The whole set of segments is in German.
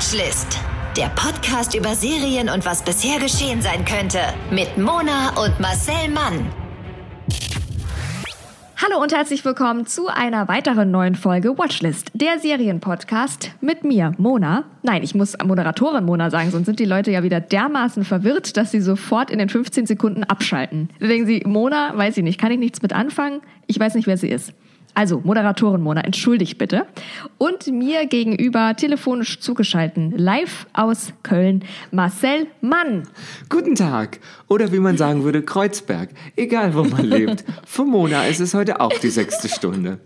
Watchlist. Der Podcast über Serien und was bisher geschehen sein könnte. Mit Mona und Marcel Mann. Hallo und herzlich willkommen zu einer weiteren neuen Folge Watchlist, der Serienpodcast mit mir, Mona. Nein, ich muss Moderatorin Mona sagen, sonst sind die Leute ja wieder dermaßen verwirrt, dass sie sofort in den 15 Sekunden abschalten. Da denken sie, Mona, weiß ich nicht, kann ich nichts mit anfangen, ich weiß nicht, wer sie ist. Also, Moderatorin Mona, entschuldigt bitte. Und mir gegenüber telefonisch zugeschalten, live aus Köln, Marcel Mann. Guten Tag. Oder wie man sagen würde, Kreuzberg. Egal, wo man lebt. Für Mona ist es heute auch die sechste Stunde.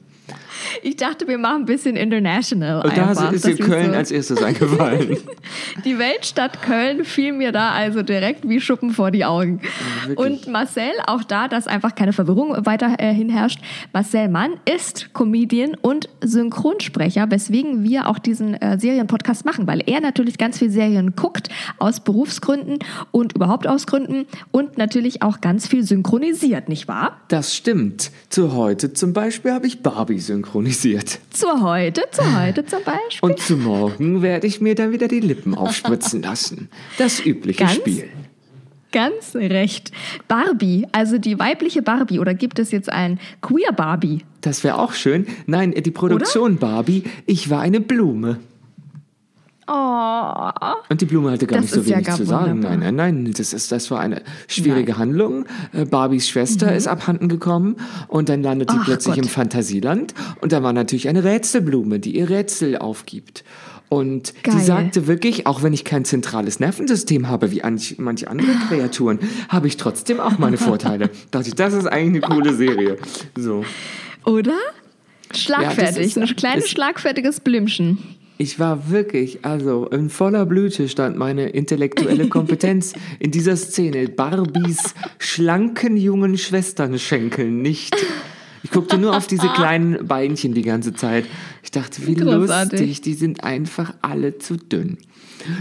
Ich dachte, wir machen ein bisschen international. Und da einfach. ist dir Köln so- als erstes eingefallen. Die Weltstadt Köln fiel mir da also direkt wie Schuppen vor die Augen. wirklich. Und Marcel, auch da, dass einfach keine Verwirrung weiterhin herrscht, Marcel Mann ist Comedian und Synchronsprecher, weswegen wir auch diesen äh, Serienpodcast machen, weil er natürlich ganz viel Serien guckt, aus Berufsgründen und überhaupt aus Gründen und natürlich auch ganz viel synchronisiert, nicht wahr? Das stimmt. Zu heute zum Beispiel habe ich Barbie synchronisiert. Zur heute, zur heute zum Beispiel. Und zu morgen werde ich mir dann wieder die Lippen aufspritzen lassen. Das übliche Ganz Spiel. Ganz recht. Barbie, also die weibliche Barbie, oder gibt es jetzt ein Queer Barbie? Das wäre auch schön. Nein, die Produktion Barbie, ich war eine Blume. Oh. Und die Blume hatte gar Das nicht so ja wenig gar zu sagen. wunderbar. Nein, nein, nein. Das, ist, das war eine schwierige Handlung. Äh, Barbies Schwester ist abhanden gekommen und dann landet sie Mhm. Plötzlich Gott. im Fantasieland. Und da war natürlich eine Rätselblume, die ihr Rätsel aufgibt. Und Geil. die sagte wirklich, auch wenn ich kein zentrales Nervensystem habe, wie anch- manche andere Kreaturen, habe ich trotzdem auch meine Vorteile. dachte ich, das ist eigentlich eine coole Serie. So. Oder? Ja, Schlagfertig, ist- ein kleines ist- schlagfertiges Blümchen. Ich war wirklich, also in voller Blüte stand meine intellektuelle Kompetenz in dieser Szene. Barbies schlanken jungen Schwesternschenkeln nicht. Ich guckte nur auf diese kleinen Beinchen die ganze Zeit. Ich dachte, wie Großartig. lustig, die sind einfach alle zu dünn.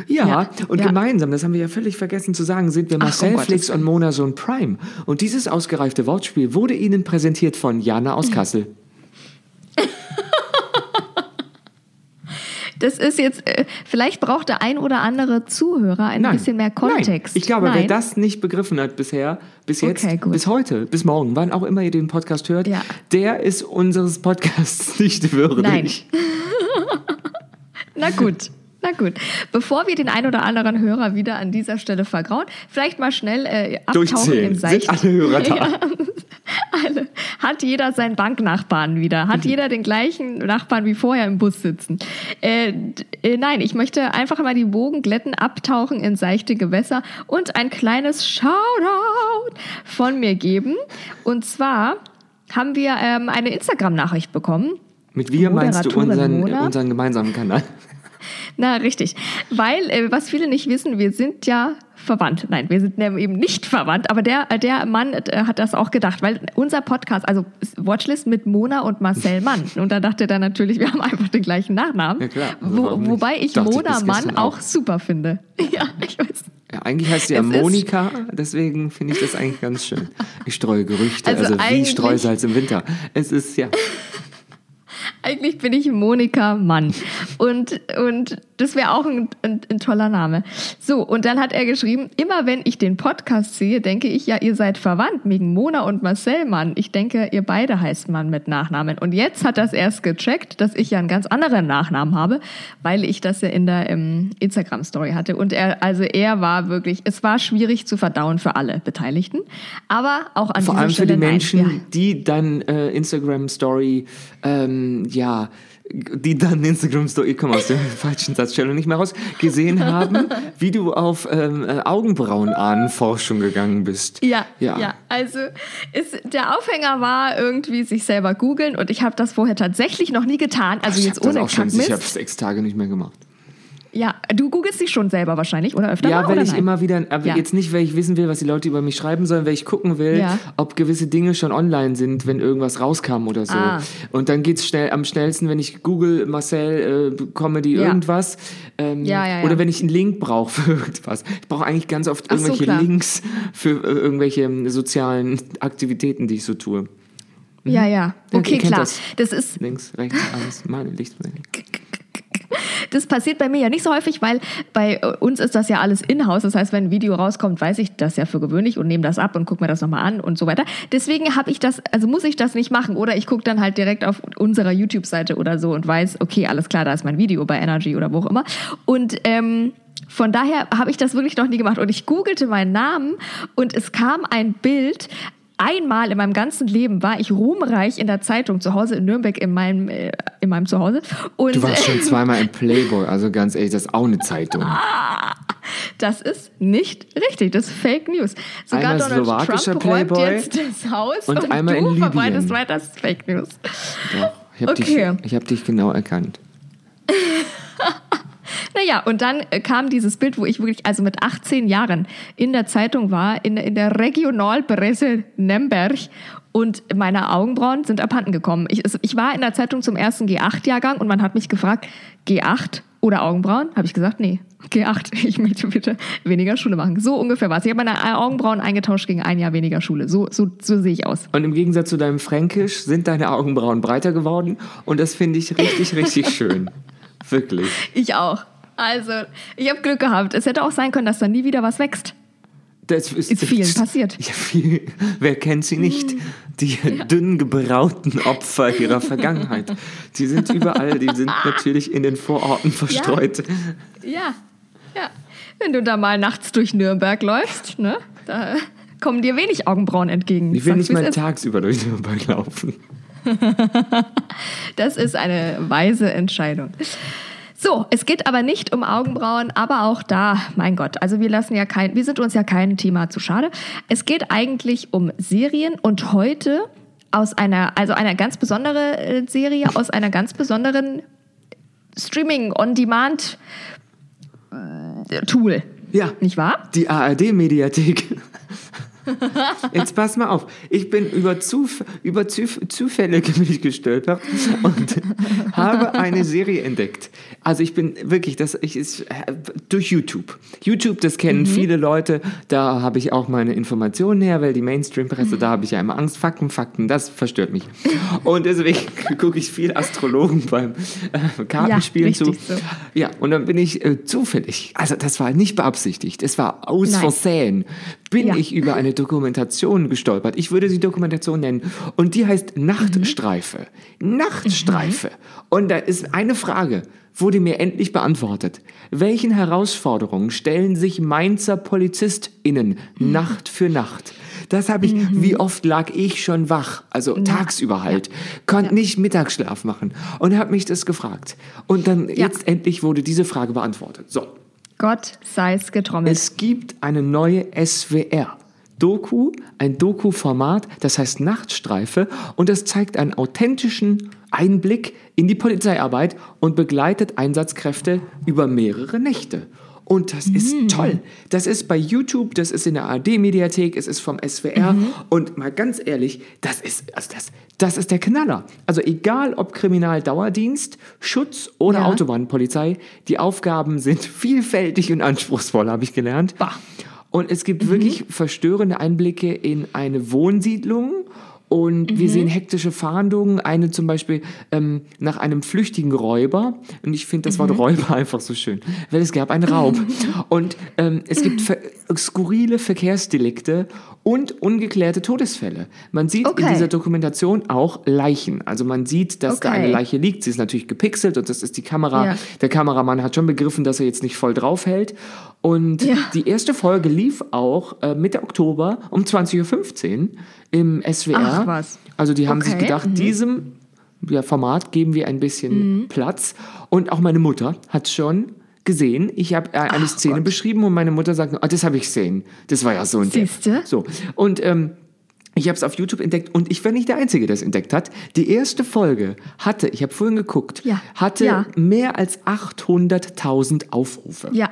Ja, Ja, und ja. gemeinsam, das haben wir ja völlig vergessen zu sagen, sind wir Ach, Marcel Gottes Flix und Mona Sohn Prime. Und dieses ausgereifte Wortspiel wurde Ihnen präsentiert von Jana aus Kassel. Das ist jetzt, äh, vielleicht braucht der ein oder andere Zuhörer ein bisschen mehr Kontext. Nein. Ich glaube, wer Nein. das nicht begriffen hat bisher, bis jetzt, Okay, bis heute, bis morgen, wann auch immer ihr den Podcast hört, Ja. der ist unseres Podcasts nicht würdig. Nein. Na gut. Na gut, bevor wir den ein oder anderen Hörer wieder an dieser Stelle vergrauen, vielleicht mal schnell äh, abtauchen in Seicht. Sind alle Hörer da? Ja, alle. Hat jeder seinen Banknachbarn wieder? Mhm. Hat jeder den gleichen Nachbarn wie vorher im Bus sitzen? Äh, äh, nein, ich möchte einfach mal die Bogen glätten, abtauchen in seichte Gewässer und ein kleines Shoutout von mir geben. Und zwar haben wir ähm, eine Instagram-Nachricht bekommen. Mit wir meinst du unseren, unseren gemeinsamen Kanal? Na, richtig. Weil, äh, was viele nicht wissen, wir sind ja verwandt. Nein, wir sind eben nicht verwandt, aber der, der Mann äh, hat das auch gedacht, weil unser Podcast, also ist Watchlist mit Mona und Marcel Mann. Und da dachte er natürlich, wir haben einfach den gleichen Nachnamen. Ja, klar. Also Wo, wobei ich Dachte Mona Mann auch auch. super finde. Ja, ich weiß. Ja, eigentlich heißt sie ja Es Monika, deswegen finde ich das eigentlich ganz schön. Ich streue Gerüchte, Also also, wie Streusalz im Winter. Es ist ja. Eigentlich bin ich Monika Mann. Und, und das wäre auch ein, ein, ein toller Name. So, und dann hat er geschrieben, immer wenn ich den Podcast sehe, denke ich ja, ihr seid verwandt wegen Mona und Marcel Mann. Ich denke, ihr beide heißt Mann mit Nachnamen. Und jetzt hat das erst gecheckt, dass ich ja einen ganz anderen Nachnamen habe, weil ich das ja in der ähm, Instagram-Story hatte. Und er, also er war wirklich, es war schwierig zu verdauen für alle Beteiligten. Aber auch an Vor allem für die nein. Menschen, Ja. die dann äh, Instagram Story, ähm, ja, die dann Instagram Story, ich komme aus der falschen Satzstellung nicht mehr raus, gesehen haben, wie du auf ähm, äh, Augenbrauenahnenforschung gegangen bist. Ja, Ja. ja. Also ist, der Aufhänger war irgendwie sich selber googeln und ich habe das vorher tatsächlich noch nie getan. Also ich jetzt habe das ohne auch schon sicher Kackmist. sechs Tage nicht mehr gemacht. Ja, du googelst dich schon selber wahrscheinlich oder öfter Ja, mal, weil oder ich nein? immer wieder, aber Ja. jetzt nicht, weil ich wissen will, was die Leute über mich schreiben sollen, weil ich gucken will, Ja. ob gewisse Dinge schon online sind, wenn irgendwas rauskam oder so. Ah. Und dann geht's schnell am schnellsten, wenn ich google Marcel äh, Comedy Ja. irgendwas. Ähm, Ja, ja, ja. Oder wenn ich einen Link brauche für irgendwas. Ich brauche eigentlich ganz oft Ach so, irgendwelche klar. Links für äh, irgendwelche ähm, sozialen Aktivitäten, die ich so tue. Ja, ja. Ja, Okay, klar. das. Das ist Links, rechts, alles, meine Licht. Das passiert bei mir ja nicht so häufig, weil bei uns ist das ja alles in-house. Das heißt, wenn ein Video rauskommt, weiß ich das ja für gewöhnlich und nehme das ab und gucke mir das nochmal an und so weiter. Deswegen habe ich das, also muss ich das nicht machen. Oder ich gucke dann halt direkt auf unserer YouTube-Seite oder so und weiß, okay, alles klar, da ist mein Video bei Energy oder wo auch immer. Und ähm, von daher habe ich das wirklich noch nie gemacht. Und ich googelte meinen Namen und es kam ein Bild einmal in meinem ganzen Leben war ich ruhmreich in der Zeitung zu Hause in Nürnberg in meinem, äh, in meinem Zuhause. Und, Du warst schon zweimal im Playboy, also ganz ehrlich, das ist auch eine Zeitung. Das ist nicht richtig, das ist Fake News. Sogar Einmal Donald Trump räumt Playboy jetzt das Haus und und, einmal du in Libyen. verbreitest weiter das Fake News. Doch, ich habe Okay. dich, ich hab dich genau erkannt. Naja, und dann äh, kam dieses Bild, wo ich wirklich, also mit 18 Jahren in der Zeitung war, in, in der Regionalpresse Nemberg und meine Augenbrauen sind abhanden gekommen. Ich, ich war in der Zeitung zum ersten G8-Jahrgang und man hat mich gefragt, G8 oder Augenbrauen? Habe ich gesagt, nee, G8, ich möchte bitte weniger Schule machen. So ungefähr war es. Ich habe meine Augenbrauen eingetauscht gegen ein Jahr weniger Schule. So, so, so sehe ich aus. Und im Gegensatz zu deinem Fränkisch sind deine Augenbrauen breiter geworden und das finde ich richtig, richtig schön. Wirklich. Ich auch. Also, ich habe Glück gehabt. Es hätte auch sein können, dass da nie wieder was wächst. Das ist, Ist vielen passiert. Ja, viel, wer kennt sie nicht? Die dünn gebrauten Opfer ihrer Vergangenheit. Die sind überall, die sind natürlich in den Vororten verstreut. Ja, ja. Wenn du da mal nachts durch Nürnberg läufst, ne, da kommen dir wenig Augenbrauen entgegen. Ich will nicht mal tagsüber durch Nürnberg laufen. Das ist eine weise Entscheidung. So, es geht aber nicht um Augenbrauen, aber auch da, mein Gott, also wir lassen ja kein, wir sind uns ja kein Thema zu schade. Es geht eigentlich um Serien und heute aus einer, also einer ganz besondere äh, Serie aus einer ganz besonderen Streaming-on-Demand äh. Ja. Nicht wahr? Die ARD-Mediathek. Jetzt pass mal auf. Ich bin über, Zuf über Zuf Zufälle gestolpert und habe eine Serie entdeckt. Also ich bin wirklich, das ich ist äh, durch YouTube. YouTube, das kennen viele Leute. Da habe ich auch meine Informationen her, weil die Mainstream-Presse, da habe ich ja immer Angst. Fakten, Fakten, das verstört mich. Und deswegen gucke ich viel Astrologen beim äh, Kartenspielen zu. richtig so. Ja, und dann bin ich äh, zufällig, also das war nicht beabsichtigt, es war aus Nein. Versehen, bin Ja. ich über eine Dokumentation gestolpert. Ich würde sie Dokumentation nennen. Und die heißt Nachtstreife. Nachtstreife. Und da ist eine Frage, wurde mir endlich beantwortet. Welchen Herausforderungen stellen sich Mainzer PolizistInnen Nacht für Nacht? Das habe ich, wie oft lag ich schon wach, also tagsüber halt, konnte nicht Mittagsschlaf machen und habe mich das gefragt. Und dann jetzt endlich wurde diese Frage beantwortet. So, Gott sei's getrommelt. es gibt eine neue SWR. Doku, ein Doku-Format, das heißt Nachtstreife und das zeigt einen authentischen Einblick in die Polizeiarbeit und begleitet Einsatzkräfte über mehrere Nächte. Und das ist toll. Das ist bei YouTube, das ist in der ARD-Mediathek, es ist vom SWR. Und mal ganz ehrlich, das ist, also das, das ist der Knaller. Also egal ob Kriminaldauerdienst, Schutz oder Ja. Autobahnpolizei, die Aufgaben sind vielfältig und anspruchsvoll, habe ich gelernt. Bah. Und es gibt wirklich verstörende Einblicke in eine Wohnsiedlung. Und wir sehen hektische Fahndungen. Eine zum Beispiel ähm, nach einem flüchtigen Räuber. Und ich finde das Wort Räuber einfach so schön, weil es gab einen Raub. Und ähm, es gibt ver skurrile Verkehrsdelikte und ungeklärte Todesfälle. Man sieht in Okay. dieser Dokumentation auch Leichen. Also man sieht, dass da Okay. eine Leiche liegt. Sie ist natürlich gepixelt und das ist die Kamera. Ja. Der Kameramann hat schon begriffen, dass er jetzt nicht voll draufhält. Und Ja. die erste Folge lief auch äh, Mitte Oktober um 20.15 Uhr im SWR. Ach, was. Also die haben sich Okay, gedacht, diesem ja, Format geben wir ein bisschen Mhm. Platz. Und auch meine Mutter hat schon gesehen. Ich habe äh, eine Szene beschrieben und meine Mutter sagt, ah, das habe ich gesehen. Das war ja so der. Siehste? So. Und ähm, ich habe es auf YouTube entdeckt und ich war nicht der Einzige, der es entdeckt hat. Die erste Folge hatte, ich habe vorhin geguckt, Ja. hatte Ja. mehr als 800.000 Aufrufe. Ja.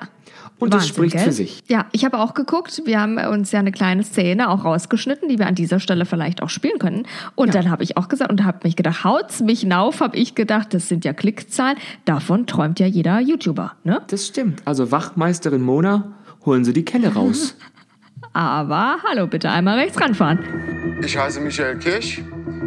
Und das Wahnsinn, spricht gell? für sich. Ja, ich habe auch geguckt. Wir haben uns ja eine kleine Szene auch rausgeschnitten, die wir an dieser Stelle vielleicht auch spielen können. Und dann habe ich auch gesagt und habe mich gedacht, haut's mich nauf, habe ich gedacht, das sind ja Klickzahlen. Davon träumt ja jeder YouTuber, ne? Das stimmt. Also Wachmeisterin Mona, holen Sie die Kelle raus. Aber hallo, bitte einmal rechts ranfahren. Ich heiße Michael Kirsch,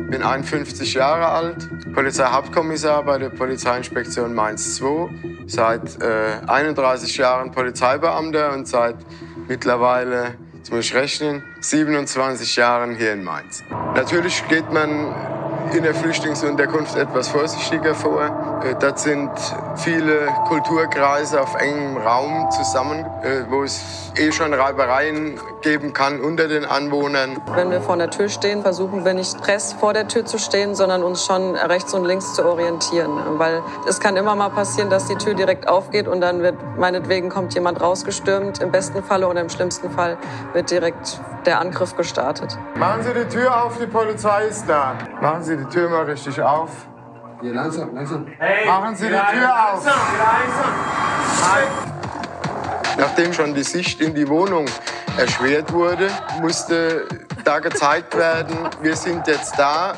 bin 51 Jahre alt, Polizeihauptkommissar bei der Polizeiinspektion Mainz 2, seit äh, 31 Jahren Polizeibeamter und seit mittlerweile, jetzt muss ich rechnen, 27 Jahren hier in Mainz. Natürlich geht man in der Flüchtlingsunterkunft etwas vorsichtiger vor. Äh, dort sind viele Kulturkreise auf engem Raum zusammen, äh, wo es eh schon Reibereien geben kann unter den Anwohnern. Wenn wir vor der Tür stehen, versuchen wir nicht press vor der Tür zu stehen, sondern uns schon rechts und links zu orientieren. Weil es kann immer mal passieren, dass die Tür direkt aufgeht und dann wird meinetwegen kommt jemand rausgestürmt. Im besten Falle oder im schlimmsten Fall wird direkt der Angriff gestartet. Machen Sie die Tür auf, die Polizei ist da. Machen Sie die Tür mal richtig auf. Hier, langsam, langsam. Machen Sie die Tür auf. Nachdem schon die Sicht in die Wohnung erschwert wurde, musste da gezeigt werden, wir sind jetzt da,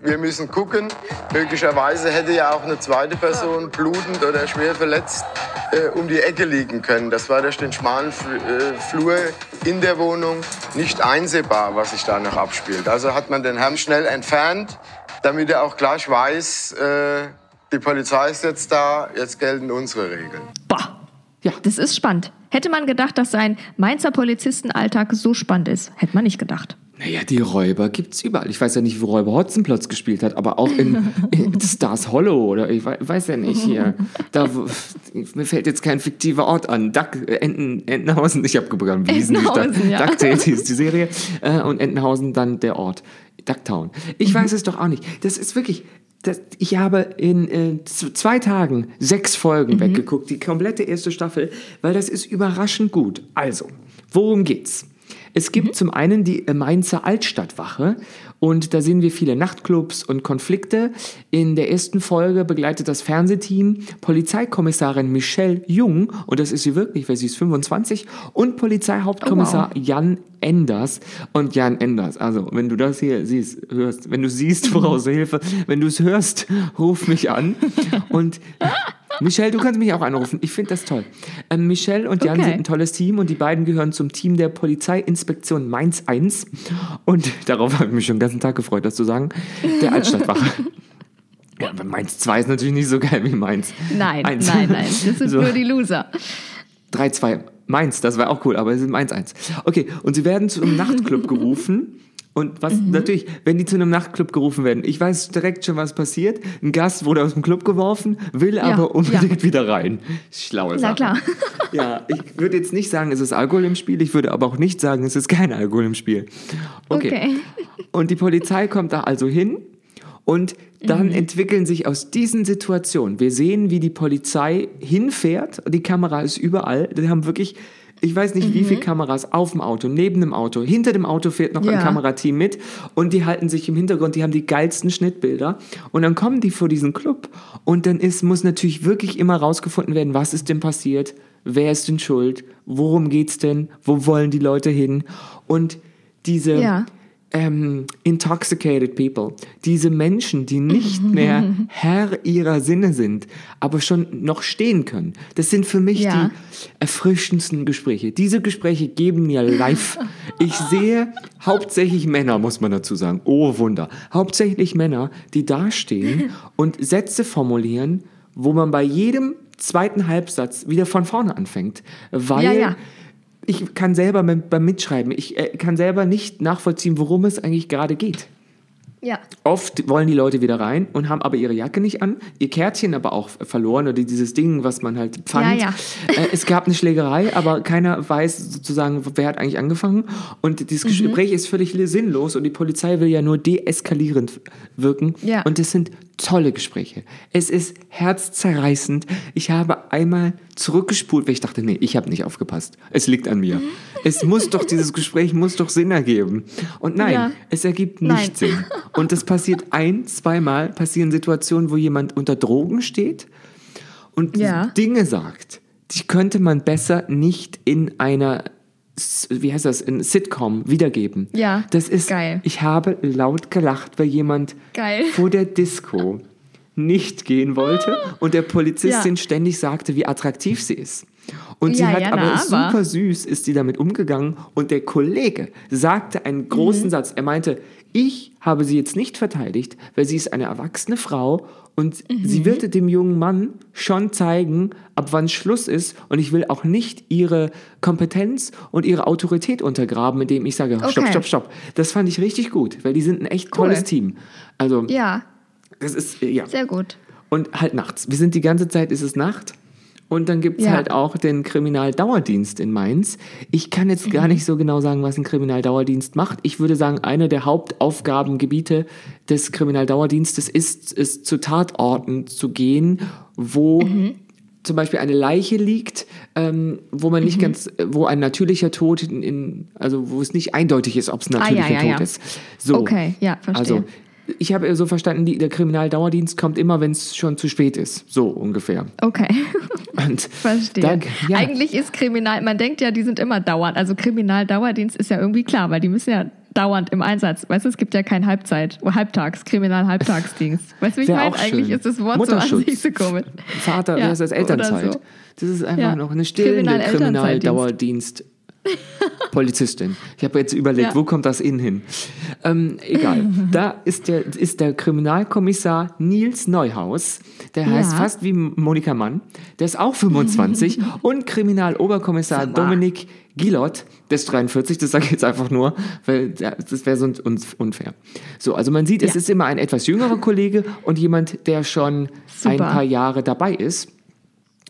wir müssen gucken. Möglicherweise hätte ja auch eine zweite Person blutend oder schwer verletzt äh, um die Ecke liegen können. Das war durch den schmalen äh, Flur in der Wohnung nicht einsehbar, was sich da noch abspielt. Also hat man den Herrn schnell entfernt, damit er auch gleich weiß, äh, die Polizei ist jetzt da, jetzt gelten unsere Regeln. Boah. Ja. Das ist spannend. Hätte man gedacht, dass sein Mainzer Polizistenalltag so spannend ist? Hätte man nicht gedacht. Naja, die Räuber gibt's überall. Ich weiß ja nicht, wo Räuber Hotzenplotz gespielt hat, aber auch in, in Stars Hollow oder ich weiß, weiß ja nicht hier. Da, mir fällt jetzt kein fiktiver Ort an. Duck, äh, Enten, Entenhausen, ich habe begonnen, wie hießen die Stadt? Entenhausen, ja. Ducktail hieß die Serie äh, und Entenhausen dann der Ort. Ducktown. Ich weiß es doch auch nicht. Das ist wirklich, das, ich habe in äh, zwei Tagen sechs Folgen weggeguckt, die komplette erste Staffel, weil das ist überraschend gut. Also, worum geht's? Es gibt zum einen die Mainzer Altstadtwache und da sehen wir viele Nachtclubs und Konflikte. In der ersten Folge begleitet das Fernsehteam Polizeikommissarin Michelle Jung, und das ist sie wirklich, weil sie ist 25, und Polizeihauptkommissar Jan Enders. Und Jan Enders, also wenn du das hier siehst, hörst, wenn du siehst, woraus Hilfe, wenn du es hörst, ruf mich an. Und Michelle, du kannst mich auch anrufen. Ich finde das toll. Ähm, Michelle und Jan Okay. sind ein tolles Team und die beiden gehören zum Team der Polizeiinspektion Mainz 1. Und darauf habe ich mich schon den ganzen Tag gefreut, das zu sagen. Der Altstadtwache. Ja, aber Mainz 2 ist natürlich nicht so geil wie Mainz. Nein, 1. nein, nein. Das sind So. nur die Loser. 3-2 Mainz, das war auch cool, aber es sind Mainz 1. Okay, und sie werden zu einem Nachtclub gerufen. Und was natürlich, wenn die zu einem Nachtclub gerufen werden, ich weiß direkt schon, was passiert. Ein Gast wurde aus dem Club geworfen, will aber unbedingt wieder rein. Schlaue Na Sache. klar. Ja, ich würde jetzt nicht sagen, es ist Alkohol im Spiel, ich würde aber auch nicht sagen, es ist kein Alkohol im Spiel. Okay. Okay. Und die Polizei kommt da also hin und dann Mhm. entwickeln sich aus diesen Situationen, wir sehen, wie die Polizei hinfährt, die Kamera ist überall, die haben wirklich, ich weiß nicht, wie Mhm. viele Kameras auf dem Auto, neben dem Auto, hinter dem Auto fährt noch ein Ja. Kamerateam mit und die halten sich im Hintergrund, die haben die geilsten Schnittbilder und dann kommen die vor diesen Club und dann ist, muss natürlich wirklich immer rausgefunden werden, was ist denn passiert, wer ist denn schuld, worum geht's denn, wo wollen die Leute hin und diese Ja. Ähm, intoxicated people, diese Menschen, die nicht mehr Herr ihrer Sinne sind, aber schon noch stehen können. Das sind für mich Ja. die erfrischendsten Gespräche. Diese Gespräche geben mir live. Ich sehe hauptsächlich Männer, muss man dazu sagen. Oh Wunder. Hauptsächlich Männer, die dastehen und Sätze formulieren, wo man bei jedem zweiten Halbsatz wieder von vorne anfängt. Weil Ja, ja. Ich kann selber beim, Mitschreiben, ich äh, kann selber nicht nachvollziehen, worum es eigentlich gerade geht. Ja. Oft wollen die Leute wieder rein und haben aber ihre Jacke nicht an, ihr Kärtchen aber auch verloren oder dieses Ding, was man halt fand. Ja, Äh, es gab eine Schlägerei, aber keiner weiß sozusagen, wer hat eigentlich angefangen. Und dieses Mhm. Gespräch ist völlig sinnlos und die Polizei will ja nur deeskalierend wirken. Ja. Und es sind tolle Gespräche. Es ist herzzerreißend. Ich habe einmal zurückgespult, weil ich dachte, nee, ich habe nicht aufgepasst. Es liegt an mir. Es muss doch, dieses Gespräch muss doch Sinn ergeben. Und nein, Ja. es ergibt Nein. nicht Sinn. Und das passiert ein, zweimal, passieren Situationen, wo jemand unter Drogen steht und Ja. Dinge sagt, die könnte man besser nicht in einer, wie heißt das, in Sitcom wiedergeben. Ja, Das ist, geil. ich habe laut gelacht, weil jemand Geil. vor der Disco nicht gehen wollte und der Polizistin Ja. ständig sagte, wie attraktiv sie ist. Und sie Ja, hat ja, aber, na, aber. super süß ist sie damit umgegangen und der Kollege sagte einen großen Mhm. Satz. Er meinte, ich habe sie jetzt nicht verteidigt, weil sie ist eine erwachsene Frau und Mhm. sie wird dem jungen Mann schon zeigen, ab wann Schluss ist und ich will auch nicht ihre Kompetenz und ihre Autorität untergraben, indem ich sage, stopp, Okay. stopp, stopp. Das fand ich richtig gut, weil die sind ein echt Cool. tolles Team. Also, Ja, das ist, ja. sehr gut. Und halt nachts. Wir sind die ganze Zeit, ist es Nacht. Und dann gibt's Ja. halt auch den Kriminaldauerdienst in Mainz. Ich kann jetzt Mhm. gar nicht so genau sagen, was ein Kriminaldauerdienst macht. Ich würde sagen, eine der Hauptaufgabengebiete des Kriminaldauerdienstes ist es, zu Tatorten zu gehen, wo Mhm. zum Beispiel eine Leiche liegt, ähm, wo man Mhm. nicht ganz, äh, wo ein natürlicher Tod in, in also wo es nicht eindeutig ist, ob es ein Ah, ja, natürlicher ja, Tod ja. ist. So. Okay, ja, verstehe. Also ich habe so verstanden, die, der Kriminaldauerdienst kommt immer, wenn es schon zu spät ist. So ungefähr. Okay, Und verstehe. Da, ja, Eigentlich ist Kriminal, man denkt ja, die sind immer dauernd. Also Kriminaldauerdienst ist ja irgendwie klar, weil die müssen ja dauernd im Einsatz. Weißt du, es gibt ja kein Halbzeit, oh, Halbtags, Kriminal-Halbtagsdienst. Weißt du, wie ich meine? Eigentlich schön. ist das Wort so an sich so komisch. Vater, Ja, das? oder Elternzeit. so. Das ist einfach Ja. noch eine stillende. Kriminaldauerdienst. Polizistin. Ich habe jetzt überlegt, Ja. wo kommt das in hin? Ähm, egal. da ist der, ist der Kriminalkommissar Nils Neuhaus. Der heißt Ja. fast wie Monika Mann. Der ist auch 25. und Kriminaloberkommissar. Dominik Gilot, der ist 43. Das sage ich jetzt einfach nur, weil das wäre sonst uns unfair. So, also man sieht, es Ja. ist immer ein etwas jüngerer Kollege und jemand, der schon ein Super. paar Jahre dabei ist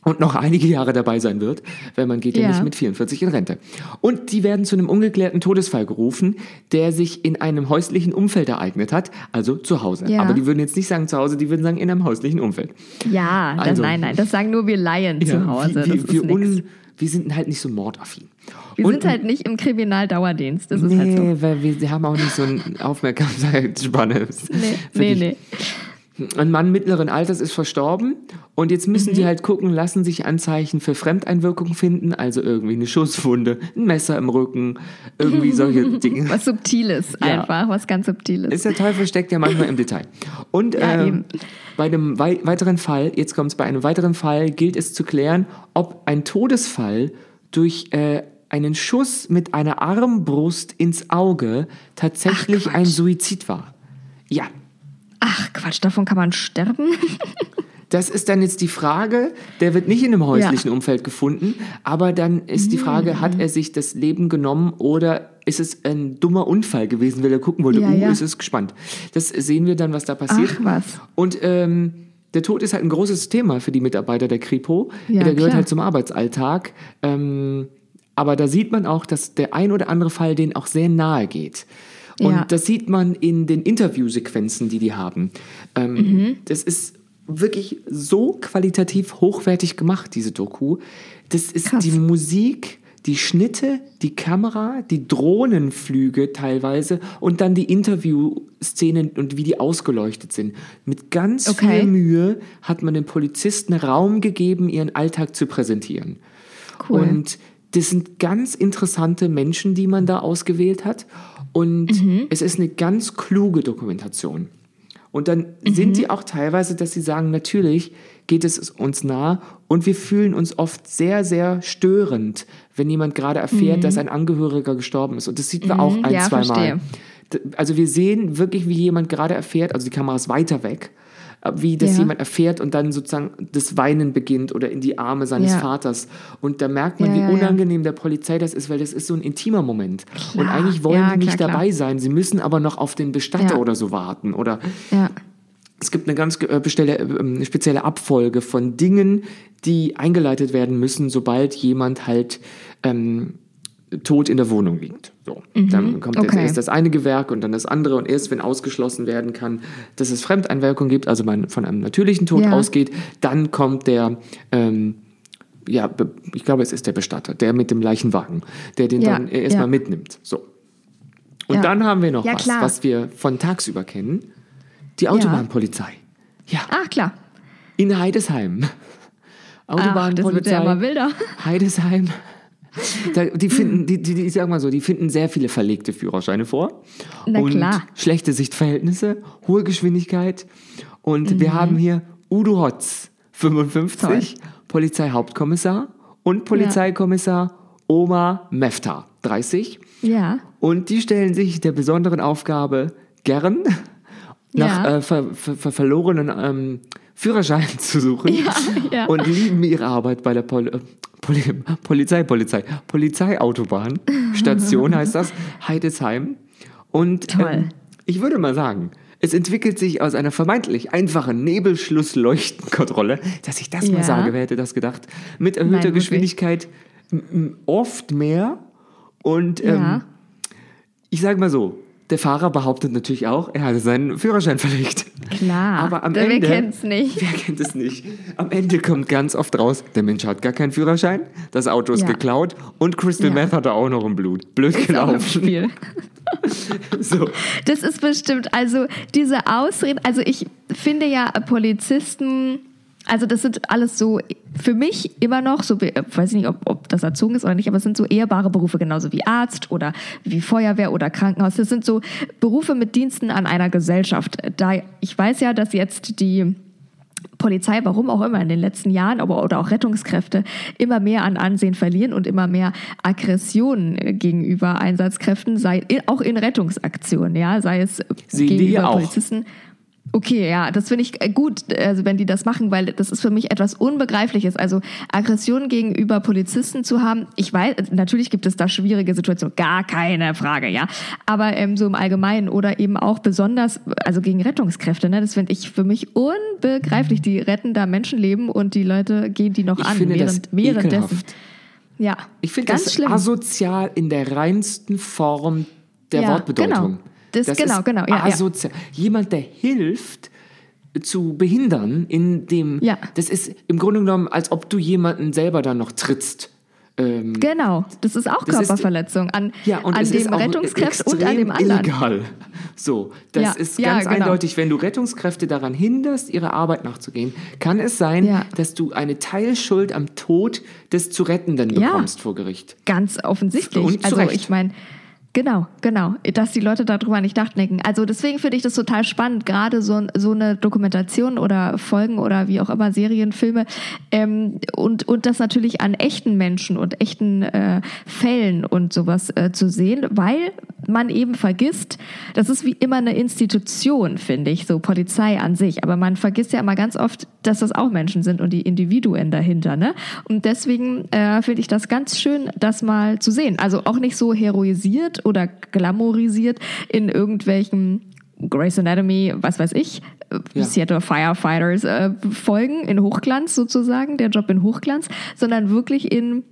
und noch einige Jahre dabei sein wird, weil man geht ja, Ja. nicht mit 44 in Rente. Und die werden zu einem ungeklärten Todesfall gerufen, der sich in einem häuslichen Umfeld ereignet hat, also zu Hause. Ja. Aber die würden jetzt nicht sagen zu Hause, die würden sagen in einem häuslichen Umfeld. Ja, das, Also- nein, nein, das sagen nur wir Laien zu Hause. wir, das wir, wir, wir sind halt nicht so mordaffin. wir Und- sind halt nicht im Kriminaldauerdienst. Das Nee, halt so. weil wir haben auch nicht so eine Aufmerksamkeitsspanne. Nee, nee, nee. Ein Mann mittleren Alters ist verstorben und jetzt müssen Mhm. die halt gucken, lassen sich Anzeichen für Fremdeinwirkung finden, also irgendwie eine Schusswunde, ein Messer im Rücken, irgendwie solche Dinge. Was Subtiles Ja. einfach, was ganz Subtiles. Ist der Teufel steckt ja manchmal im Detail. Und Ja, ähm, bei einem wei weiteren Fall, jetzt kommt es, bei einem weiteren Fall gilt es zu klären, ob ein Todesfall durch äh, einen Schuss mit einer Armbrust ins Auge tatsächlich Ach, ein Suizid war. Ja, Ach Quatsch, davon kann man sterben? Das ist dann jetzt die Frage, der wird nicht in einem häuslichen Ja. Umfeld gefunden, aber dann ist die Frage, hat er sich das Leben genommen oder ist es ein dummer Unfall gewesen, weil er gucken wollte, Ja, uh, ja. ist es gespannt. Das sehen wir dann, was da passiert. Ach, was. Und ähm, der Tod ist halt ein großes Thema für die Mitarbeiter der Kripo. Ja, der gehört klar. halt zum Arbeitsalltag. Ähm, aber da sieht man auch, dass der ein oder andere Fall denen auch sehr nahe geht. Und Ja. das sieht man in den Interviewsequenzen, die die haben. Ähm, Mhm. Das ist wirklich so qualitativ hochwertig gemacht, diese Doku. Das ist Krass. die Musik, die Schnitte, die Kamera, die Drohnenflüge teilweise und dann die Interviewszenen und wie die ausgeleuchtet sind. Mit ganz Okay. viel Mühe hat man den Polizisten Raum gegeben, ihren Alltag zu präsentieren. Cool. Und das sind ganz interessante Menschen, die man da ausgewählt hat. Und Mhm. es ist eine ganz kluge Dokumentation. Und dann Mhm. sind die auch teilweise, dass sie sagen, natürlich geht es uns nah und wir fühlen uns oft sehr, sehr störend, wenn jemand gerade erfährt, dass ein Angehöriger gestorben ist. Und das sieht man auch ein, Mhm. ja, zwei Mal. Also wir sehen wirklich, wie jemand gerade erfährt, also die Kamera ist weiter weg, wie das Ja. jemand erfährt und dann sozusagen das Weinen beginnt oder in die Arme seines Ja. Vaters. Und da merkt man, wie unangenehm der Polizei das ist, weil das ist so ein intimer Moment. und Klar. eigentlich wollen die nicht klar, klar. dabei sein. Sie müssen aber noch auf den Bestatter oder so warten. Oder Ja. es gibt eine ganz äh, bestelle, äh, eine spezielle Abfolge von Dingen, die eingeleitet werden müssen, sobald jemand halt ähm, tot in der Wohnung liegt. So, dann kommt Mhm. okay. erst das eine Gewerk und dann das andere und erst wenn ausgeschlossen werden kann, dass es Fremdeinwirkung gibt, also man von einem natürlichen Tod Ja. ausgeht, dann kommt der ähm, ja, ich glaube, es ist der Bestatter, der mit dem Leichenwagen, der den Ja, dann erstmal ja. mitnimmt. So. Und dann haben wir noch was, klar. was wir von tagsüber kennen. Die Autobahnpolizei. Ja, Ach klar. in Heidesheim. Ach, das Autobahnpolizei. wird ja immer wilder. Heidesheim. Die finden, die, die, ich sag mal so, die finden sehr viele verlegte Führerscheine vor. Na und klar. schlechte Sichtverhältnisse, hohe Geschwindigkeit. Und wir haben hier Udo Hotz, 55, Polizeihauptkommissar. und Polizeikommissar Omar Mefta, 30. Ja. Und die stellen sich der besonderen Aufgabe gern nach Ja. äh, ver, ver, ver, verlorenen ähm, Führerscheinen zu suchen Ja, ja. und lieben ihre Arbeit bei der Pol äh, Poli Polizei, Polizei, Polizeiautobahn, Station heißt das, Heidesheim. Und ähm, ich würde mal sagen, es entwickelt sich aus einer vermeintlich einfachen Nebelschlussleuchtenkontrolle, dass ich das mal Ja. sage, wer hätte das gedacht, mit erhöhter Nein. Geschwindigkeit oft mehr und ähm, ich sage mal so, der Fahrer behauptet natürlich auch, er hatte seinen Führerschein verlegt. Klar. Aber am Wer Ende. kennt's nicht? Wer kennt es nicht? Am Ende kommt ganz oft raus, der Mensch hat gar keinen Führerschein, das Auto ist Ja. geklaut und Crystal Ja. Meth hat er auch noch im Blut. Blöd Ist auch im gelaufen. Spiel. So. Das ist bestimmt, also diese Ausreden, also ich finde ja Polizisten, also das sind alles so für mich immer noch so, ich weiß nicht, ob, ob das erzogen ist oder nicht, aber es sind so ehrbare Berufe, genauso wie Arzt oder wie Feuerwehr oder Krankenhaus. Das sind so Berufe mit Diensten an einer Gesellschaft. Da ich weiß ja, dass jetzt die Polizei, warum auch immer in den letzten Jahren, aber oder auch Rettungskräfte immer mehr an Ansehen verlieren und immer mehr Aggressionen äh, gegenüber Einsatzkräften, sei auch in Rettungsaktionen, ja, sei es Sehen gegenüber auch. Okay, ja, das finde ich äh, gut, also wenn die das machen, weil das ist für mich etwas Unbegreifliches. Also Aggression gegenüber Polizisten zu haben, ich weiß, natürlich gibt es da schwierige Situationen, gar keine Frage, ja. Aber ähm, so im Allgemeinen oder eben auch besonders, also gegen Rettungskräfte, ne, das finde ich für mich unbegreiflich. Die retten da Menschenleben und die Leute gehen die noch Ich an, finde das während, währenddessen. ekelhaft. Ja, Ich finde das schlimm. asozial in der reinsten Form der Ja, Wortbedeutung. genau. Das- genau, ist genau, ja, ja. asozial. Jemand, der hilft zu behindern, in dem, Ja. das ist im Grunde genommen, als ob du jemanden selber dann noch trittst. Ähm, Genau, das ist auch Das ist- Körperverletzung an, Ja, und an dem auch Rettungskräften und an dem anderen. Illegal. So, das Ja, ist ja, ganz genau. eindeutig, wenn du Rettungskräfte daran hinderst, ihrer Arbeit nachzugehen, kann es sein, Ja. dass du eine Teilschuld am Tod des zu Rettenden Ja. bekommst vor Gericht. Ganz offensichtlich. Und zu also Recht. ich meine, genau, genau, dass die Leute darüber nicht nachdenken. Also deswegen finde ich das total spannend, gerade so, so eine Dokumentation oder Folgen oder wie auch immer Serien, Filme ähm, und, und das natürlich an echten Menschen und echten äh, Fällen und sowas äh, zu sehen, weil man eben vergisst, das ist wie immer eine Institution, finde ich, so Polizei an sich. Aber man vergisst ja immer ganz oft, dass das auch Menschen sind und die Individuen dahinter. Ne? Und deswegen äh, finde ich das ganz schön, das mal zu sehen. Also auch nicht so heroisiert oder glamourisiert in irgendwelchen Grey's Anatomy, was weiß ich, Ja. Seattle Firefighters äh, Folgen in Hochglanz sozusagen, der Job in Hochglanz, sondern wirklich in,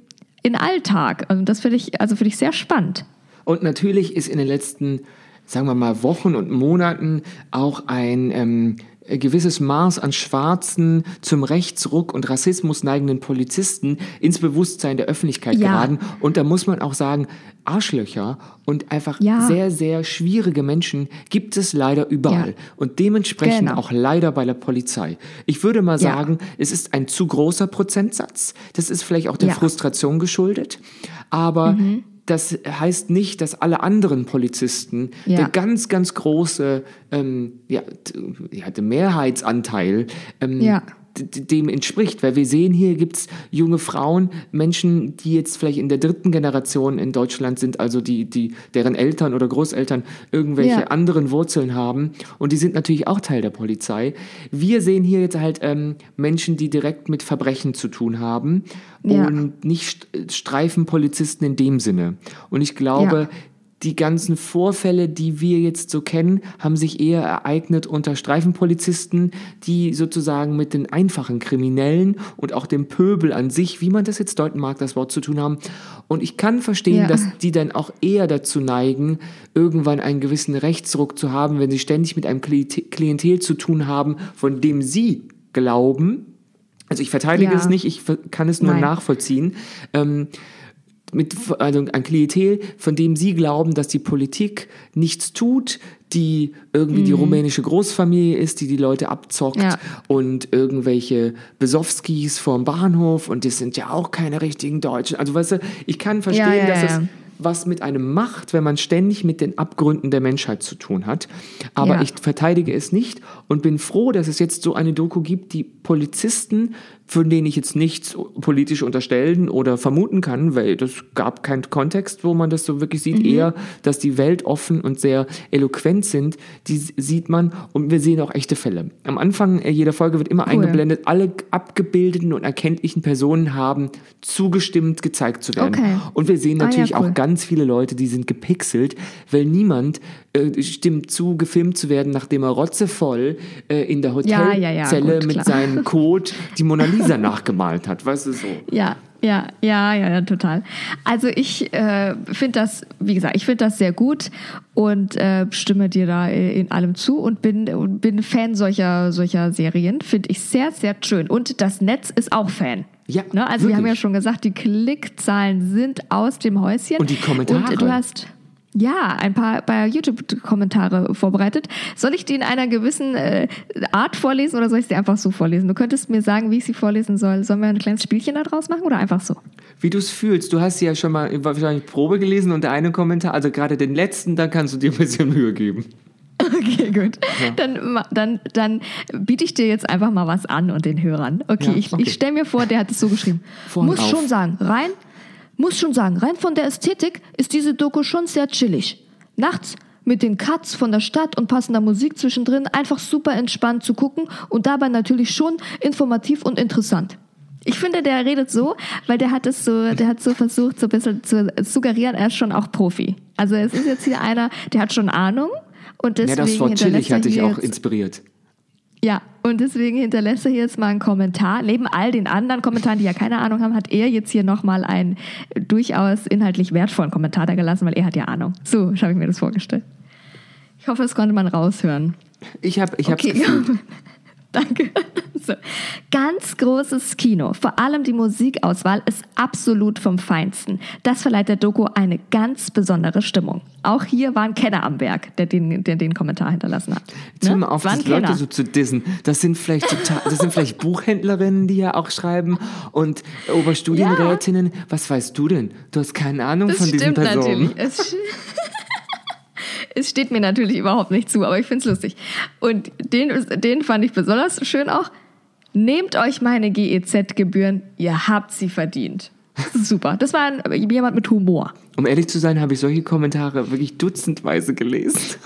in Alltag. Und das finde ich, also finde ich sehr spannend. Und natürlich ist in den letzten, sagen wir mal, Wochen und Monaten auch ein ähm, gewisses Maß an schwarzen, zum Rechtsruck und Rassismus neigenden Polizisten ins Bewusstsein der Öffentlichkeit Ja. geraten. Und da muss man auch sagen, Arschlöcher und einfach Ja. sehr, sehr schwierige Menschen gibt es leider überall. Ja. Und dementsprechend Genau. auch leider bei der Polizei. Ich würde mal sagen, es ist ein zu großer Prozentsatz. Das ist vielleicht auch der. Mhm. Frustration geschuldet. Aber das heißt nicht, dass alle anderen Polizisten Ja. der ganz, ganz große ähm, ja, ja, der Mehrheitsanteil ähm, Ja. Dem entspricht. Weil wir sehen, hier gibt's junge Frauen, Menschen, die jetzt vielleicht in der dritten Generation in Deutschland sind, also die, die, deren Eltern oder Großeltern irgendwelche Ja. anderen Wurzeln haben. Und die sind natürlich auch Teil der Polizei. Wir sehen hier jetzt halt ähm, Menschen, die direkt mit Verbrechen zu tun haben Ja. und nicht St- Streifenpolizisten in dem Sinne. Und ich glaube, Ja. Die ganzen Vorfälle, die wir jetzt so kennen, haben sich eher ereignet unter Streifenpolizisten, die sozusagen mit den einfachen Kriminellen und auch dem Pöbel an sich, wie man das jetzt deuten mag, das Wort zu tun haben. Und ich kann verstehen, Ja. dass die dann auch eher dazu neigen, irgendwann einen gewissen Rechtsruck zu haben, wenn sie ständig mit einem Klientel zu tun haben, von dem sie glauben, also ich verteidige Ja. es nicht, ich kann es nur Nein. nachvollziehen, ähm, mit also ein Klientel, von dem sie glauben, dass die Politik nichts tut, die irgendwie die rumänische Großfamilie ist, die die Leute abzockt Mhm. Ja. und irgendwelche Besowskis vorm Bahnhof und das sind ja auch keine richtigen Deutschen. Also weißt du, ich kann verstehen, Ja, ja, dass das was mit einem macht, wenn man ständig mit den Abgründen der Menschheit zu tun hat. Aber Ja. ich verteidige es nicht und bin froh, dass es jetzt so eine Doku gibt, die Polizisten, von denen ich jetzt nichts politisch unterstellen oder vermuten kann, weil das gab keinen Kontext, wo man das so wirklich sieht, eher, dass die weltoffen und sehr eloquent sind, die sieht man und wir sehen auch echte Fälle. Am Anfang äh, jeder Folge wird immer eingeblendet, alle abgebildeten und erkenntlichen Personen haben zugestimmt, gezeigt zu werden. Okay. Und wir sehen Ah, ja, natürlich cool. auch ganz viele Leute, die sind gepixelt, weil niemand äh, stimmt zu, gefilmt zu werden, nachdem er rotzevoll äh, in der Ja, ja, ja, Hotelzelle gut, mit klar. seinem Code die Mona Lisa nachgemalt hat. Weißt du so? Ja, ja, ja, ja, ja, total. Also ich äh, finde das, wie gesagt, ich finde das sehr gut und äh, stimme dir da in allem zu und bin, bin Fan solcher, solcher Serien. Finde ich sehr, sehr schön. Und das Netz ist auch Fan. Ja, ne? Also wir haben ja wirklich. schon gesagt, die Klickzahlen sind aus dem Häuschen. Und die Kommentare. Und du hast ja, ein paar, paar YouTube-Kommentare vorbereitet. Soll ich die in einer gewissen äh, Art vorlesen oder soll ich sie einfach so vorlesen? Du könntest mir sagen, wie ich sie vorlesen soll. Sollen wir ein kleines Spielchen da draus machen oder einfach so? Wie du es fühlst. Du hast sie ja schon mal wahrscheinlich Probe gelesen und der eine Kommentar, also gerade den letzten, da kannst du dir ein bisschen Mühe geben. Okay, gut. Dann, ma- dann, dann biete ich dir jetzt einfach mal was an und den Hörern. Okay, Ja, ich, okay. ich stelle mir vor, der hat es so geschrieben. Vorhang muss auf. schon sagen, rein, muss schon sagen, rein von der Ästhetik ist diese Doku schon sehr chillig. Nachts mit den Cuts von der Stadt und passender Musik zwischendrin einfach super entspannt zu gucken und dabei natürlich schon informativ und interessant. Ich finde, der redet so, weil der hat es so, der hat so versucht, so ein bisschen zu suggerieren, er ist schon auch Profi. Also es ist jetzt hier einer, der hat schon Ahnung und Ja, deswegen das Wort chillig hat dich auch inspiriert. Ja, und deswegen hinterlässt er hier jetzt mal einen Kommentar. Neben all den anderen Kommentaren, die ja keine Ahnung haben, hat er jetzt hier nochmal einen durchaus inhaltlich wertvollen Kommentar da gelassen, weil er hat ja Ahnung. So habe ich mir das vorgestellt. Ich hoffe, das konnte man raushören. Ich habe ich Okay. gefühlt. Danke. So. Ganz großes Kino. Vor allem die Musikauswahl ist absolut vom Feinsten. Das verleiht der Doku eine ganz besondere Stimmung. Auch hier war ein Kenner am Werk, der den, der den Kommentar hinterlassen hat. Jetzt Ne? mal auf, die Leute so zu dissen. Das sind vielleicht total, das sind vielleicht Buchhändlerinnen, die ja auch schreiben und Oberstudienrätinnen. Was weißt du denn? Du hast keine Ahnung Das von diesen Personen. natürlich. Es, steht mir natürlich überhaupt nicht zu, aber ich finde es lustig. Und den, den fand ich besonders schön auch. Nehmt euch meine GEZ-Gebühren, ihr habt sie verdient. Super. Das war ein, jemand mit Humor. Um ehrlich zu sein, habe ich solche Kommentare wirklich dutzendweise gelesen.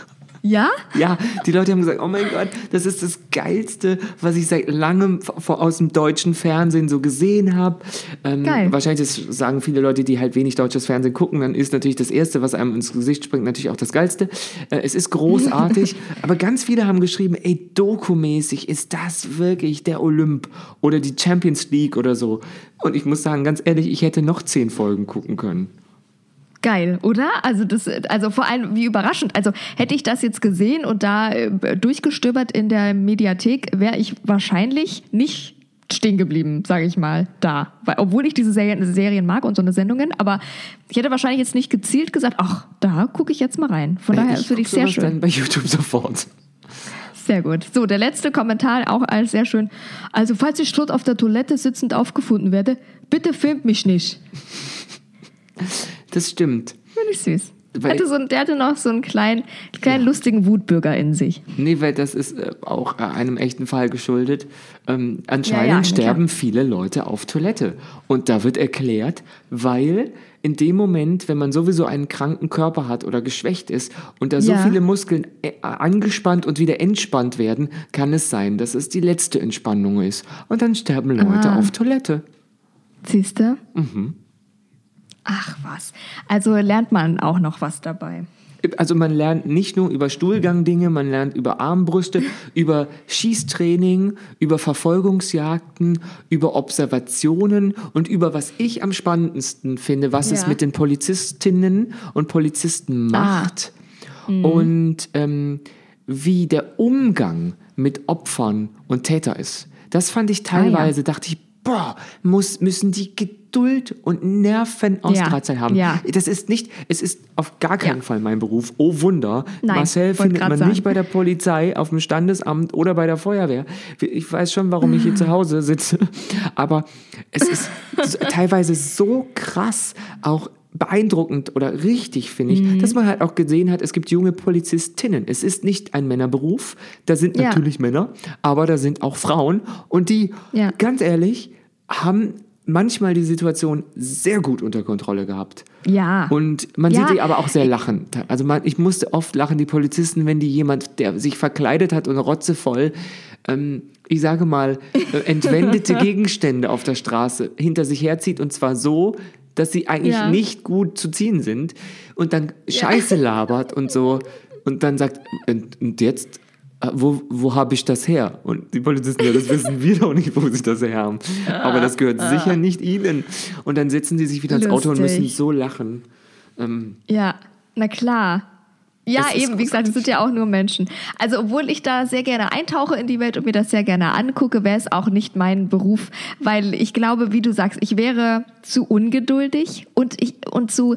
Ja? Ja, die Leute haben gesagt, oh mein Gott, das ist das Geilste, was ich seit langem aus dem deutschen Fernsehen so gesehen habe. Ähm, Geil. Wahrscheinlich das sagen viele Leute, die halt wenig deutsches Fernsehen gucken, dann ist natürlich das Erste, was einem ins Gesicht springt, natürlich auch das Geilste. Äh, es ist großartig, aber ganz viele haben geschrieben, ey, dokumäßig ist das wirklich der Olymp oder die Champions League oder so. Und ich muss sagen, ganz ehrlich, ich hätte noch zehn Folgen gucken können. Geil, oder? Also das, also vor allem wie überraschend. Also hätte ich das jetzt gesehen und da äh, durchgestöbert in der Mediathek, wäre ich wahrscheinlich nicht stehen geblieben, sage ich mal, da. Weil, obwohl ich diese Serien, Serien mag und so eine Sendungen, aber ich hätte wahrscheinlich jetzt nicht gezielt gesagt, ach, da gucke ich jetzt mal rein. Von daher ich finde ich guck sehr schön. dann bei YouTube sofort. Sehr gut. So, der letzte Kommentar auch als sehr schön. Also, falls ich tot auf der Toilette sitzend aufgefunden werde, bitte filmt mich nicht. Das stimmt. Finde ich süß. Hatte so, der hatte noch so einen kleinen, kleinen lustigen Wutbürger in sich. Nee, weil das ist äh, auch äh, einem echten Fall geschuldet. Ähm, anscheinend Ja, ja, sterben viele Leute auf Toilette. Und da wird erklärt, weil in dem Moment, wenn man sowieso einen kranken Körper hat oder geschwächt ist und da so Ja. viele Muskeln äh, angespannt und wieder entspannt werden, kann es sein, dass es die letzte Entspannung ist. Und dann sterben Leute Ah. auf Toilette. Siehst du? Mhm. Ach was. Also lernt man auch noch was dabei. Also man lernt nicht nur über Stuhlgang-Dinge, man lernt über Armbrüste, über Schießtraining, über Verfolgungsjagden, über Observationen und über was ich am spannendsten finde, was es Ja. mit den Polizistinnen und Polizisten macht und ähm, wie der Umgang mit Opfern und Täter ist. Das fand ich teilweise, dachte ich, boah, muss, müssen die Geduld und Nerven aus Ja, haben. ja. Das ist nicht, es ist auf gar keinen Ja. Fall mein Beruf. Oh Wunder. Nein, Marcel findet man sagen. nicht bei der Polizei, auf dem Standesamt oder bei der Feuerwehr. Ich weiß schon, warum ich hier zu Hause sitze. Aber es ist teilweise so krass, auch beeindruckend oder richtig, finde ich, dass man halt auch gesehen hat, es gibt junge Polizistinnen. Es ist nicht ein Männerberuf. Da sind Ja. natürlich Männer, aber da sind auch Frauen. Und die, Ja. ganz ehrlich, haben manchmal die Situation sehr gut unter Kontrolle gehabt. Ja. Und man Ja. sieht die aber auch sehr lachen. Also man, ich musste oft lachen, die Polizisten, wenn die jemand, der sich verkleidet hat und rotzevoll, ähm, ich sage mal, äh, entwendete Gegenstände auf der Straße hinter sich herzieht und zwar so, dass sie eigentlich Ja. nicht gut zu ziehen sind und dann Scheiße labert und so und dann sagt, und, und jetzt, äh, wo, wo habe ich das her? Und die Polizisten, ja, das wissen wir doch nicht, wo sie das her haben. Aber das gehört sicher nicht ihnen. Und dann setzen sie sich wieder ins Auto und Lustig. müssen so lachen. Ähm, Ja, na klar. Ja, Es eben, wie gesagt, es sind ja auch nur Menschen. Also, obwohl ich da sehr gerne eintauche in die Welt und mir das sehr gerne angucke, wäre es auch nicht mein Beruf, weil ich glaube, wie du sagst, ich wäre zu ungeduldig und ich und zu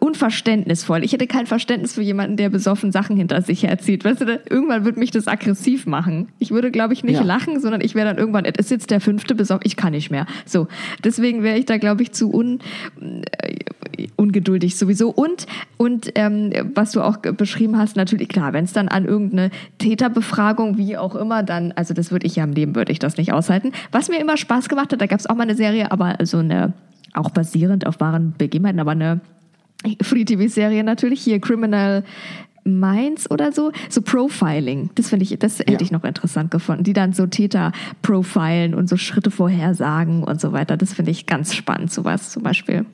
unverständnisvoll. Ich hätte kein Verständnis für jemanden, der besoffen Sachen hinter sich herzieht. Weißt du, irgendwann würde mich das aggressiv machen. Ich würde, glaube ich, nicht Ja. lachen, sondern ich wäre dann irgendwann, es ist jetzt der fünfte besoffen, ich kann nicht mehr. So, deswegen wäre ich da, glaube ich, zu un, äh, ungeduldig sowieso. Und, und ähm, was du auch beschrieben hast, natürlich klar, wenn es dann an irgendeine Täterbefragung, wie auch immer, dann, also das würde ich ja im Leben, würde ich das nicht aushalten. Was mir immer Spaß gemacht hat, da gab es auch mal eine Serie, aber so eine, auch basierend auf wahren Begebenheiten, aber eine Free-TV-Serie natürlich, hier Criminal Minds oder so, so Profiling. Das finde ich, das hätte Ja. ich noch interessant gefunden, die dann so Täter profilen und so Schritte vorhersagen und so weiter. Das finde ich ganz spannend, sowas zum Beispiel.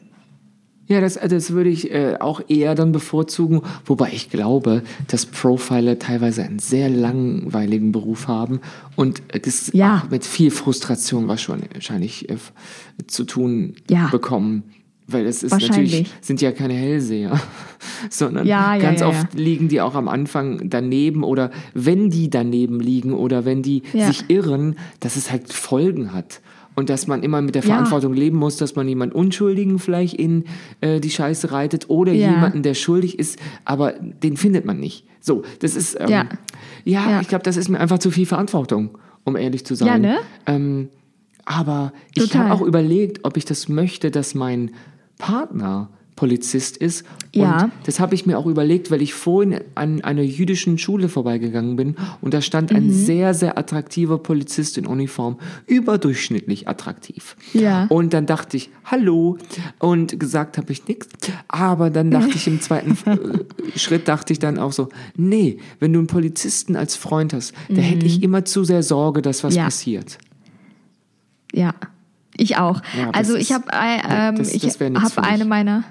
Ja, das, das würde ich äh, auch eher dann bevorzugen, wobei ich glaube, dass Profiler teilweise einen sehr langweiligen Beruf haben und äh, das Ja. auch mit viel Frustration wahrscheinlich, wahrscheinlich äh, zu tun Ja. bekommen. Weil es ist natürlich, sind ja keine Hellseher, sondern Ja, ja, ganz ja, oft liegen die auch am Anfang daneben oder wenn die daneben liegen oder wenn die sich irren, dass es halt Folgen hat. Und dass man immer mit der Ja. Verantwortung leben muss, dass man jemand Unschuldigen vielleicht in äh, die Scheiße reitet oder Ja. jemanden, der schuldig ist, aber den findet man nicht. So, das ist, ähm, Ja. ja. Ja. ich glaube, das ist mir einfach zu viel Verantwortung, um ehrlich zu sein. Ja, ne? ähm, aber ich Total. habe auch überlegt, ob ich das möchte, dass mein Partner Polizist ist. Ja. Und das habe ich mir auch überlegt, weil ich vorhin an einer jüdischen Schule vorbeigegangen bin und da stand Mhm. ein sehr, sehr attraktiver Polizist in Uniform, überdurchschnittlich attraktiv. Ja. Und dann dachte ich, hallo, und gesagt habe ich nichts. Aber dann dachte ich im zweiten äh, Schritt, dachte ich dann auch so, nee, wenn du einen Polizisten als Freund hast, da hätte ich immer zu sehr Sorge, dass was Mhm. Ja. passiert. Ja, ich auch. Ja, also ich habe äh, ja, ähm, das- ich das habe eine meiner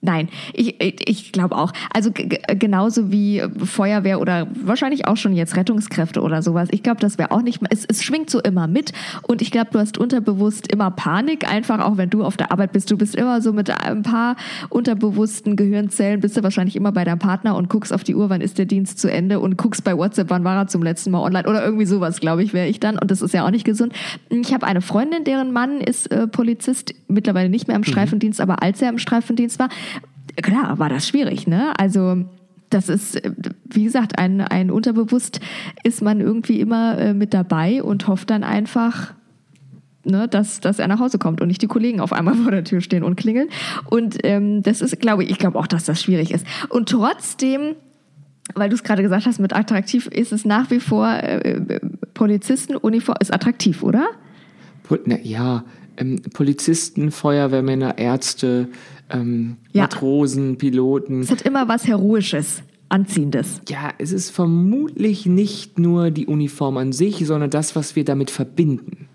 Nein, ich, ich, glaube auch. Also genauso wie Feuerwehr oder wahrscheinlich auch schon jetzt Rettungskräfte oder sowas. Ich glaube, das wäre auch nicht. Es, es schwingt so immer mit und ich glaube, du hast unterbewusst immer Panik. Einfach auch wenn du auf der Arbeit bist, du bist immer so mit ein paar unterbewussten Gehirnzellen bist du wahrscheinlich immer bei deinem Partner und guckst auf die Uhr, wann ist der Dienst zu Ende und guckst bei WhatsApp, wann war er zum letzten Mal online oder irgendwie sowas, glaube ich, wäre ich dann. Und das ist ja auch nicht gesund. Ich habe eine Freundin, deren Mann ist äh, Polizist, mittlerweile nicht mehr im Streifendienst, aber als er im Streifendienst war, klar, war das schwierig, ne? Also das ist, äh, wie gesagt, ein, ein unterbewusst ist man irgendwie immer äh, mit dabei und hofft dann einfach, ne, dass, dass er nach Hause kommt und nicht die Kollegen auf einmal vor der Tür stehen und klingeln. Und ähm, das ist, glaube ich, ich glaube auch, dass das schwierig ist. Und trotzdem, weil du es gerade gesagt hast, mit attraktiv ist es nach wie vor äh, äh, Polizistenuniform ist attraktiv, oder? Ja, ähm, Polizisten, Feuerwehrmänner, Ärzte, ähm, Ja. Matrosen, Piloten. Es hat immer was Heroisches, Anziehendes. Ja, es ist vermutlich nicht nur die Uniform an sich, sondern das, was wir damit verbinden.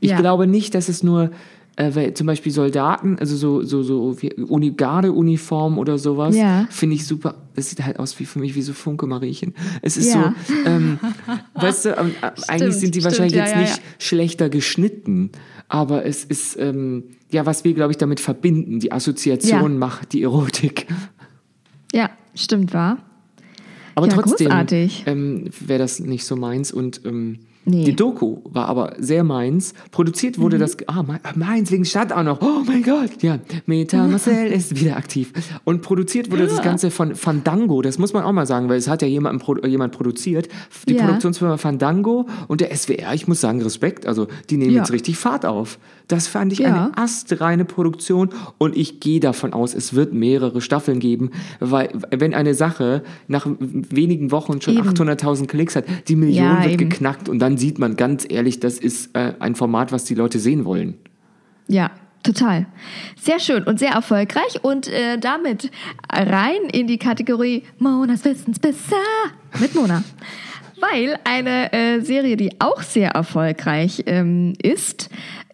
Ich Ja. glaube nicht, dass es nur äh, weil zum Beispiel Soldaten, also so, so, so Uni, Garde-Uniform oder sowas, Ja. finde ich super. Das sieht halt aus wie für mich wie so Funke Mariechen. Es ist Ja. so, ähm, weißt du, ähm, äh, eigentlich sind die stimmt, wahrscheinlich ja, jetzt nicht schlechter geschnitten, aber es ist, ähm, ja, was wir, glaube ich, damit verbinden. Die Assoziation Ja. macht die Erotik. Ja, stimmt, wahr? Aber Ja, trotzdem großartig. ähm, wäre das nicht so meins. Und ähm, Nee. Mhm. die Doku war aber sehr meins. Produziert wurde das, ah, me- meins wegen Stadt auch noch. Oh mein Gott, ja. Meta Marcel ist wieder aktiv. Und produziert wurde das Ganze von Fandango. Das muss man auch mal sagen, weil es hat ja jemand, jemand produziert. Die Ja. Produktionsfirma Fandango und der SWR. Ich muss sagen, Respekt. Also, die nehmen Ja. jetzt richtig Fahrt auf. Das fand ich Ja. eine astreine Produktion und ich gehe davon aus, es wird mehrere Staffeln geben, weil wenn eine Sache nach wenigen Wochen schon Eben. 800.000 Klicks hat, die Million Ja, wird eben. geknackt und dann sieht man ganz ehrlich, das ist äh, ein Format, was die Leute sehen wollen. Ja, total. Sehr schön und sehr erfolgreich. Und äh, damit rein in die Kategorie Monas Wissens besser mit Mona. Weil eine äh, Serie, die auch sehr erfolgreich ähm, ist,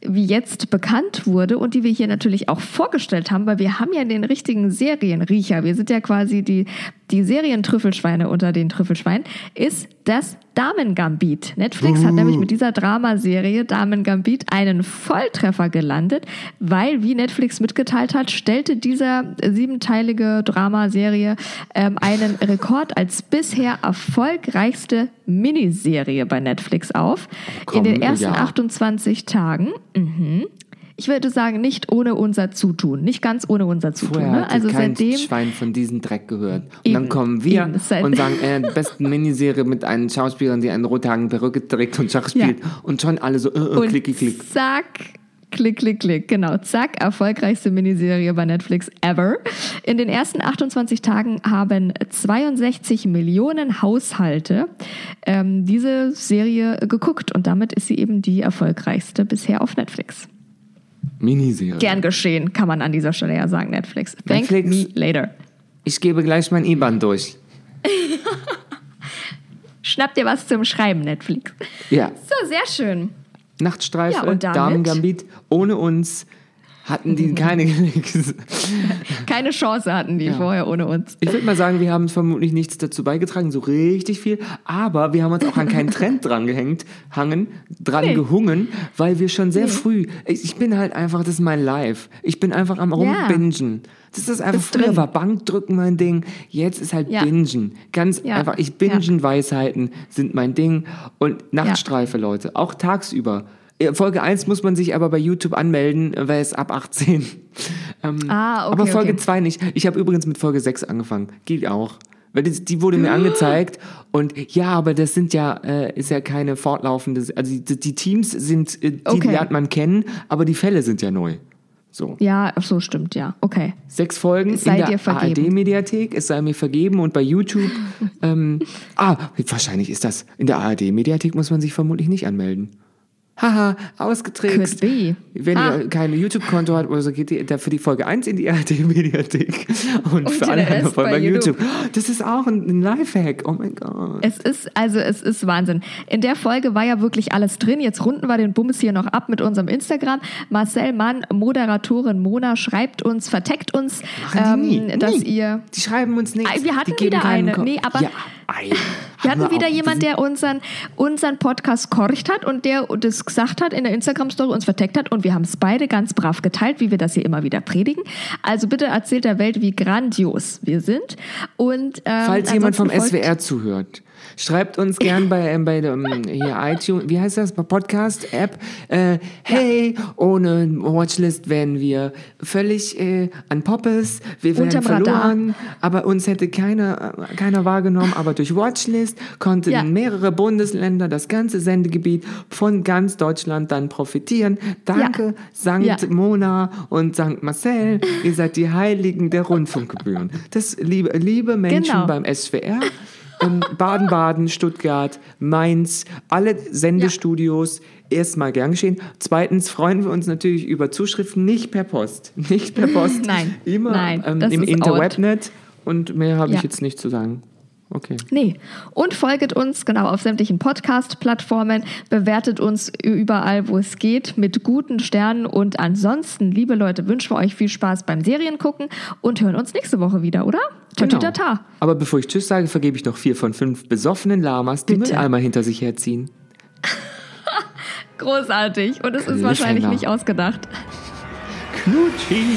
wie jetzt bekannt wurde und die wir hier natürlich auch vorgestellt haben, weil wir haben ja den richtigen Serienriecher. Wir sind ja quasi die, die Serientrüffelschweine unter den Trüffelschweinen, ist das Damen-Gambit. Netflix hat nämlich mit dieser Dramaserie Damen-Gambit einen Volltreffer gelandet, weil, wie Netflix mitgeteilt hat, stellte dieser siebenteilige Dramaserie ähm, einen Rekord als bisher erfolgreichste Miniserie bei Netflix auf. Komm, In den ersten ja. 28 Tagen. Mhm. Ich würde sagen, nicht ohne unser Zutun. Nicht ganz ohne unser Zutun. Vorher Ne? Also kein seitdem. Schwein von diesem Dreck gehört. Und Eben, dann kommen wir und sagen, äh, besten Miniserie mit einem Schauspieler, die einen rothaarigen Perücke trägt und Schach spielt. Und schon alle so, äh, äh, Und klicki, klick. Zack. Klick, klick, klick. Genau, zack. Erfolgreichste Miniserie bei Netflix ever. In den ersten 28 Tagen haben 62 Millionen Haushalte ähm, diese Serie geguckt. Und damit ist sie eben die erfolgreichste bisher auf Netflix. Miniserie. Gern geschehen, kann man an dieser Stelle ja sagen, Netflix. Thank Netflix. me later. Ich gebe gleich mein IBAN durch. Schnapp dir was zum Schreiben, Netflix. Ja. So, sehr schön. Nachtstreife, Ja, und damit- Damen-Gambit. Ohne uns hatten die keine. Keine Chance hatten die vorher ohne uns. Ich würde mal sagen, wir haben vermutlich nichts dazu beigetragen, so richtig viel, aber wir haben uns auch an keinen Trend dran gehängt, hangen, dran Nee. gehungen, weil wir schon sehr früh, ich bin halt einfach, das ist mein Life. Ich bin einfach am rumbingen. Das ist einfach, Bist früher drin. war Bankdrücken mein Ding, jetzt ist halt Ja. Bingen. Ganz Ja. einfach, ich bingen Weisheiten sind mein Ding und Nachtstreife, Leute, auch tagsüber. Äh, Folge 1 muss man sich aber bei YouTube anmelden, weil es ab 18. Ähm, Ah, okay, aber Folge okay. 2 nicht. Ich habe übrigens mit Folge 6 angefangen. Geht auch. Weil die, die wurde mir Ah. angezeigt und ja, aber das sind ja, äh, ist ja keine fortlaufende, also die, die Teams sind, äh, die Okay. lernt man kennen, aber die Fälle sind ja neu. So. Ja, so stimmt, ja. Okay. Sechs Folgen in der. ARD-Mediathek, es sei mir vergeben und bei YouTube. ähm, ah, wahrscheinlich ist das. In der ARD-Mediathek muss man sich vermutlich nicht anmelden. Haha, ausgetrickst. Wenn Ah. ihr kein YouTube-Konto habt oder so, geht ihr für die Folge 1 in die ARD-Mediathek und, für den alle anderen Folgen bei YouTube. YouTube. Das ist auch ein Lifehack. Oh mein Gott. Es ist, also es ist Wahnsinn. In der Folge war ja wirklich alles drin. Jetzt runden wir den Bums hier noch ab mit unserem Instagram. Marcel Mann, Moderatorin Mona, schreibt uns, verteckt uns, ähm, dass Nie. ihr Die schreiben uns nichts. Ah, wir hatten die geben wieder eine. Ko- Nee, aber- ja, ei. Wir hatten wieder. Wir jemand, sind- der unseren, unseren Podcast korcht hat und der das gesagt hat in der Instagram-Story, uns verteckt hat und wir haben es beide ganz brav geteilt, wie wir das hier immer wieder predigen. Also bitte erzählt der Welt, wie grandios wir sind. Und, ähm, Falls jemand vom folgt- SWR zuhört, schreibt uns gern bei, ähm, bei dem hier iTunes, wie heißt das, bei Podcast-App, äh, hey, ohne Watchlist wären wir völlig äh, an Poppes, wir wären Unterm Radar. verloren, aber uns hätte keiner, äh, keiner wahrgenommen, aber durch Watchlist konnten Ja. mehrere Bundesländer das ganze Sendegebiet von ganz Deutschland dann profitieren. Danke, Sankt Ja. Mona und Sankt Marcel, ihr seid die Heiligen der Rundfunkgebühren. Das liebe, liebe Menschen Genau. beim SWR, ähm, Baden-Baden, Stuttgart, Mainz, alle Sendestudios. Erstmal gern geschehen. Zweitens freuen wir uns natürlich über Zuschriften, nicht per Post. Nicht per Post. Nein, Immer nein, ähm, im Interwebnet. Und mehr habe ich Ja. jetzt nicht zu sagen. Okay. Nee. Und folget uns genau auf sämtlichen Podcast-Plattformen, bewertet uns überall, wo es geht, mit guten Sternen. Und ansonsten, liebe Leute, wünschen wir euch viel Spaß beim Seriengucken und hören uns nächste Woche wieder, oder? Genau. Aber bevor ich Tschüss sage, vergebe ich noch vier von fünf besoffenen Lamas, die Bitte. Mülleimer hinter sich herziehen. Großartig. Und es ist wahrscheinlich nicht ausgedacht. Knutschi!